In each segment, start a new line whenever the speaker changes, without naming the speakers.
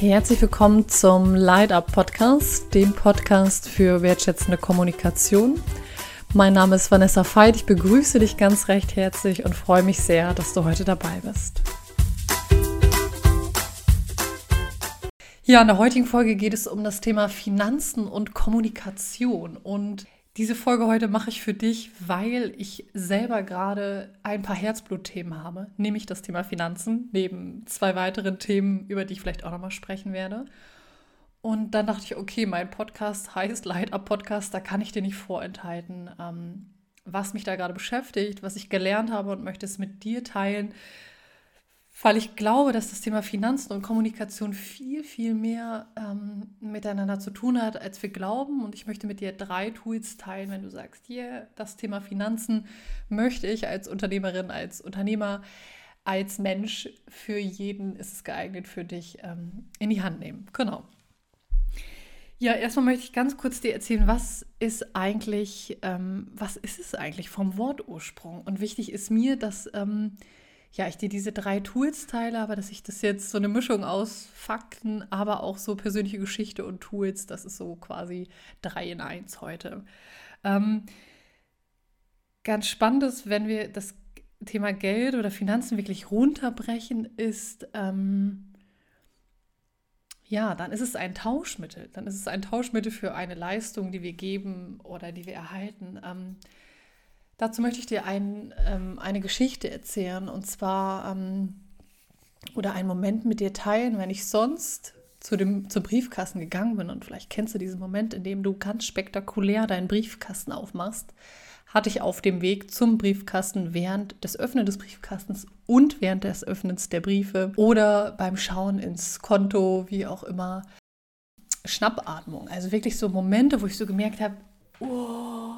Herzlich willkommen zum Light Up Podcast, dem Podcast für wertschätzende Kommunikation. Mein Name ist Vanessa Veit, ich begrüße dich ganz recht herzlich und freue mich sehr, dass du heute dabei bist. Ja, in der heutigen Folge geht es um das Thema Finanzen und Kommunikation und diese Folge heute mache ich für dich, weil ich selber gerade ein paar Herzblutthemen habe, nämlich das Thema Finanzen, neben zwei weiteren Themen, über die ich vielleicht auch nochmal sprechen werde. Und dann dachte ich, okay, mein Podcast heißt Light Up Podcast, da kann ich dir nicht vorenthalten, ähm, was mich da gerade beschäftigt, was ich gelernt habe und möchte es mit dir teilen, weil ich glaube, dass das Thema Finanzen und Kommunikation viel, viel mehr ähm, miteinander zu tun hat, als wir glauben. Und ich möchte mit dir drei Tools teilen, wenn du sagst, hier, das Thema Finanzen möchte ich als Unternehmerin, als Unternehmer, als Mensch für jeden ist es geeignet für dich ähm, in die Hand nehmen. Genau. Ja, erstmal möchte ich ganz kurz dir erzählen, was ist eigentlich, ähm, was ist es eigentlich vom Wortursprung? Und wichtig ist mir, dass ähm, ja, ich dir diese drei Tools teile, aber dass ich das jetzt so eine Mischung aus Fakten, aber auch so persönliche Geschichte und Tools, das ist so quasi drei in eins heute. Ähm, ganz spannend ist, wenn wir das Thema Geld oder Finanzen wirklich runterbrechen, ist, ähm, ja, dann ist es ein Tauschmittel. Dann ist es ein Tauschmittel für eine Leistung, die wir geben oder die wir erhalten. Ähm, Dazu möchte ich dir ein, ähm, eine Geschichte erzählen und zwar ähm, oder einen Moment mit dir teilen, wenn ich sonst zu dem, zum Briefkasten gegangen bin und vielleicht kennst du diesen Moment, in dem du ganz spektakulär deinen Briefkasten aufmachst, hatte ich auf dem Weg zum Briefkasten während des Öffnen des Briefkastens und während des Öffnens der Briefe oder beim Schauen ins Konto, wie auch immer, Schnappatmung. Also wirklich so Momente, wo ich so gemerkt habe, oh,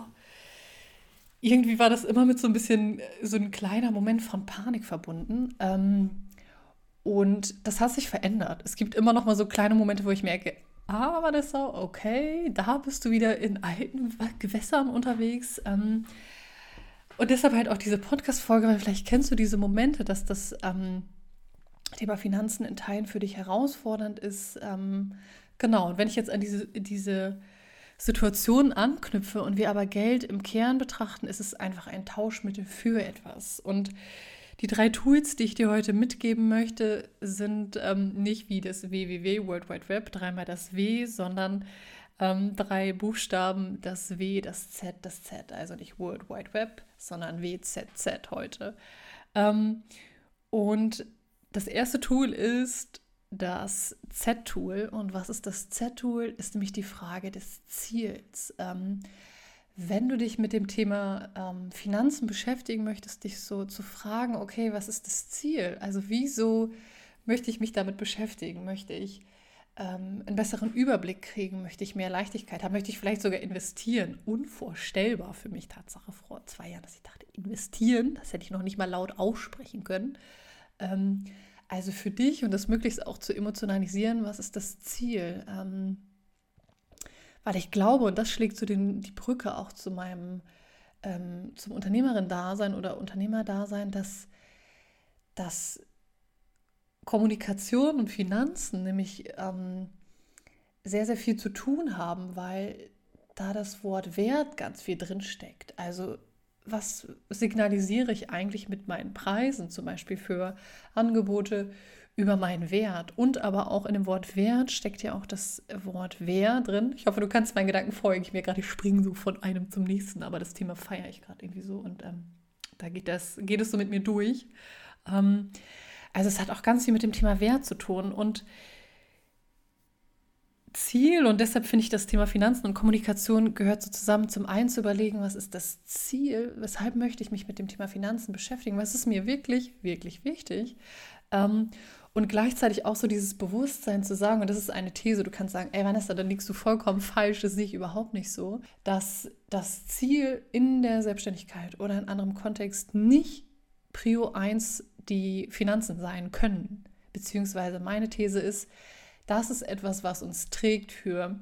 irgendwie war das immer mit so ein bisschen, äh, so ein kleiner Moment von Panik verbunden. Ähm, und das hat sich verändert. Es gibt immer noch mal so kleine Momente, wo ich merke, ah, Vanessa, okay, da bist du wieder in alten Gewässern unterwegs. Ähm, und deshalb halt auch diese Podcast-Folge, weil vielleicht kennst du diese Momente, dass das ähm, Thema Finanzen in Teilen für dich herausfordernd ist. Ähm, genau, und wenn ich jetzt an diese, diese Situationen anknüpfe und wir aber Geld im Kern betrachten, ist es einfach ein Tauschmittel für etwas. Und die drei Tools, die ich dir heute mitgeben möchte, sind ähm, nicht wie das www, World Wide Web, dreimal das W, sondern ähm, drei Buchstaben, das W, das Z, das Z. Also nicht World Wide Web, sondern WZZ heute. Ähm, und das erste Tool ist das Z-Tool. Und was ist das Z-Tool? Ist nämlich die Frage des Ziels. Ähm, wenn du dich mit dem Thema ähm, Finanzen beschäftigen möchtest, dich so zu fragen, okay, was ist das Ziel? Also wieso möchte ich mich damit beschäftigen? Möchte ich ähm, einen besseren Überblick kriegen? Möchte ich mehr Leichtigkeit haben? Möchte ich vielleicht sogar investieren? Unvorstellbar für mich, Tatsache vor zwei Jahren, dass ich dachte, investieren, das hätte ich noch nicht mal laut aussprechen können. Ähm, also für dich und das möglichst auch zu emotionalisieren, was ist das Ziel? Ähm, weil ich glaube, und das schlägt so den, die Brücke auch zu meinem, ähm, zum Unternehmerin-Dasein oder Unternehmerdasein, dass, dass Kommunikation und Finanzen nämlich ähm, sehr, sehr viel zu tun haben, weil da das Wort Wert ganz viel drinsteckt. Also was signalisiere ich eigentlich mit meinen Preisen, zum Beispiel für Angebote über meinen Wert. Und aber auch in dem Wort Wert steckt ja auch das Wort Wer drin. Ich hoffe, du kannst meinen Gedanken folgen. Ich mir gerade, ich springe so von einem zum nächsten, aber das Thema feiere ich gerade irgendwie so und ähm, da geht, das, geht es so mit mir durch. Ähm, also es hat auch ganz viel mit dem Thema Wert zu tun und Ziel und deshalb finde ich das Thema Finanzen und Kommunikation gehört so zusammen. Zum einen zu überlegen, was ist das Ziel, weshalb möchte ich mich mit dem Thema Finanzen beschäftigen, was ist mir wirklich, wirklich wichtig. Ähm, und gleichzeitig auch so dieses Bewusstsein zu sagen, und das ist eine These, du kannst sagen, ey Vanessa, da liegst du vollkommen falsch, das sehe ich überhaupt nicht so, dass das Ziel in der Selbstständigkeit oder in anderem Kontext nicht Prio 1 die Finanzen sein können. Beziehungsweise meine These ist, das ist etwas, was uns trägt für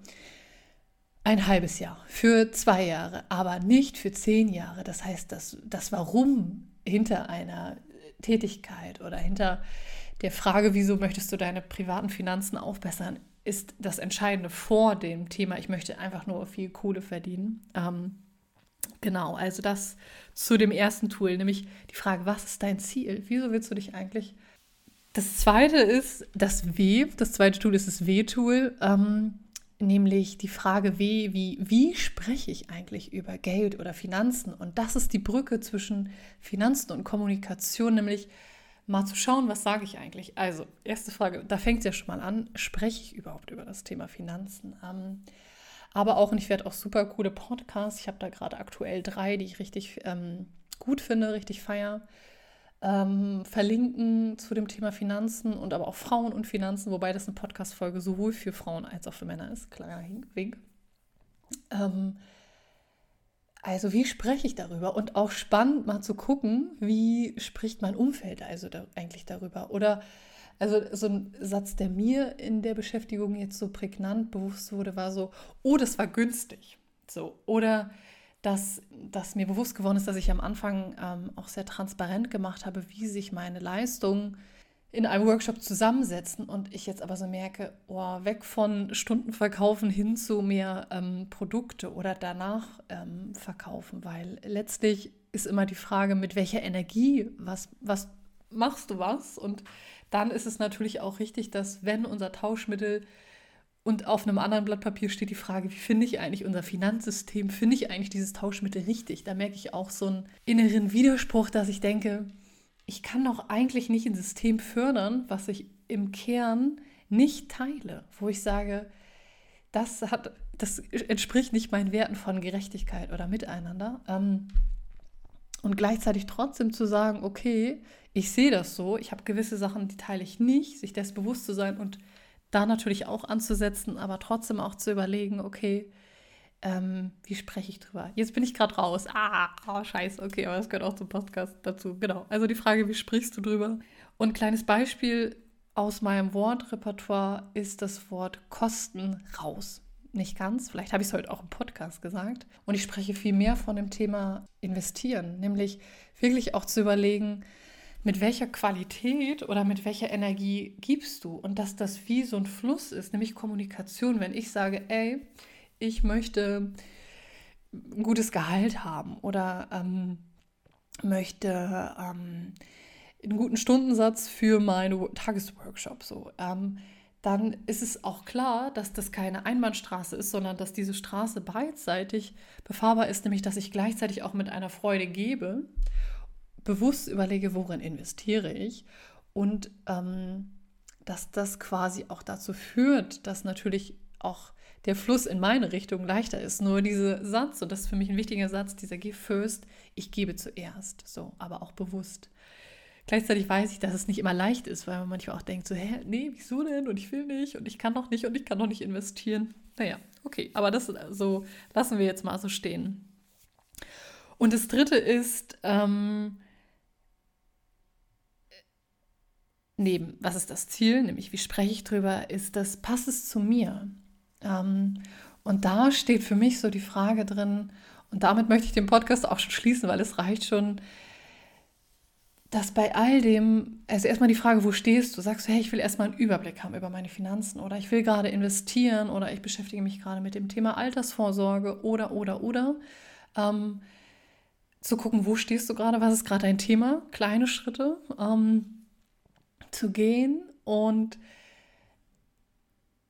ein halbes Jahr, für zwei Jahre, aber nicht für zehn Jahre. Das heißt, das, das Warum hinter einer Tätigkeit oder hinter der Frage, wieso möchtest du deine privaten Finanzen aufbessern, ist das Entscheidende vor dem Thema, ich möchte einfach nur viel Kohle verdienen. Ähm, genau, also das zu dem ersten Tool, nämlich die Frage, was ist dein Ziel? Wieso willst du dich eigentlich? Das zweite ist das W, das zweite Tool ist das W-Tool. Ähm, nämlich die Frage, wie, wie, wie spreche ich eigentlich über Geld oder Finanzen? Und das ist die Brücke zwischen Finanzen und Kommunikation, nämlich mal zu schauen, was sage ich eigentlich. Also, erste Frage, da fängt es ja schon mal an, spreche ich überhaupt über das Thema Finanzen? Ähm, aber auch, und ich werde auch super coole Podcasts, ich habe da gerade aktuell drei, die ich richtig ähm, gut finde, richtig feier ähm, verlinken zu dem Thema Finanzen und aber auch Frauen und Finanzen, wobei das eine Podcast-Folge sowohl für Frauen als auch für Männer ist. Kleiner Wink. Ähm, also wie spreche ich darüber? Und auch spannend mal zu gucken, wie spricht mein Umfeld also da, eigentlich darüber? Oder also so ein Satz, der mir in der Beschäftigung jetzt so prägnant bewusst wurde, war so, oh, das war günstig. So, oder dass, dass mir bewusst geworden ist, dass ich am Anfang ähm, auch sehr transparent gemacht habe, wie sich meine Leistungen in einem Workshop zusammensetzen und ich jetzt aber so merke, oh, weg von Stunden verkaufen hin zu mehr ähm, Produkte oder danach ähm, verkaufen, weil letztlich ist immer die Frage, mit welcher Energie, was, was machst du was? Und dann ist es natürlich auch richtig, dass wenn unser Tauschmittel und auf einem anderen Blatt Papier steht die Frage, wie finde ich eigentlich unser Finanzsystem? Finde ich eigentlich dieses Tauschmittel richtig? Da merke ich auch so einen inneren Widerspruch, dass ich denke, ich kann doch eigentlich nicht ein System fördern, was ich im Kern nicht teile, wo ich sage, das hat, das entspricht nicht meinen Werten von Gerechtigkeit oder Miteinander. Ähm, und gleichzeitig trotzdem zu sagen, okay, ich sehe das so, ich habe gewisse Sachen, die teile ich nicht, sich das bewusst zu sein und da natürlich auch anzusetzen, aber trotzdem auch zu überlegen, okay, ähm, wie spreche ich drüber? Jetzt bin ich gerade raus. Ah, oh, scheiße, okay, aber das gehört auch zum Podcast dazu. Genau. Also die Frage, wie sprichst du drüber? Und ein kleines Beispiel aus meinem Wortrepertoire ist das Wort Kosten raus. Nicht ganz, vielleicht habe ich es heute auch im Podcast gesagt. Und ich spreche viel mehr von dem Thema investieren, nämlich wirklich auch zu überlegen, mit welcher Qualität oder mit welcher Energie gibst du und dass das wie so ein Fluss ist, nämlich Kommunikation. Wenn ich sage, ey, ich möchte ein gutes Gehalt haben oder ähm, möchte ähm, einen guten Stundensatz für meine Tagesworkshop, so, ähm, dann ist es auch klar, dass das keine Einbahnstraße ist, sondern dass diese Straße beidseitig befahrbar ist, nämlich dass ich gleichzeitig auch mit einer Freude gebe bewusst überlege, worin investiere ich und ähm, dass das quasi auch dazu führt, dass natürlich auch der Fluss in meine Richtung leichter ist. Nur dieser Satz, und das ist für mich ein wichtiger Satz, dieser Give first, ich gebe zuerst, so, aber auch bewusst. Gleichzeitig weiß ich, dass es nicht immer leicht ist, weil man manchmal auch denkt, so, hä, nee, wieso denn? Und ich will nicht und ich kann noch nicht und ich kann noch nicht investieren. Naja, okay, aber das so lassen wir jetzt mal so stehen. Und das dritte ist, ähm, neben, was ist das Ziel, nämlich wie spreche ich drüber, ist das, passt es zu mir? Ähm, und da steht für mich so die Frage drin, und damit möchte ich den Podcast auch schon schließen, weil es reicht schon, dass bei all dem, also erstmal die Frage, wo stehst du? Sagst du, hey, ich will erstmal einen Überblick haben über meine Finanzen oder ich will gerade investieren oder ich beschäftige mich gerade mit dem Thema Altersvorsorge oder, oder, oder. Ähm, zu gucken, wo stehst du gerade, was ist gerade dein Thema? Kleine Schritte. Ähm, zu gehen und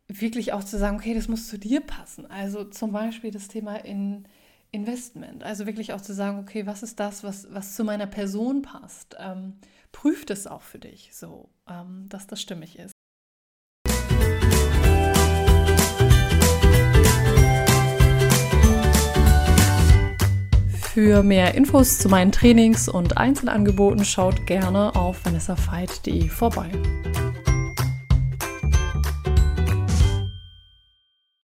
wirklich auch zu sagen, okay, das muss zu dir passen. Also zum Beispiel das Thema in Investment. Also wirklich auch zu sagen, okay, was ist das, was, was zu meiner Person passt? Ähm, prüf das auch für dich, so, ähm, dass das stimmig ist. Für mehr Infos zu meinen Trainings und Einzelangeboten schaut gerne auf vanessafeit.de vorbei.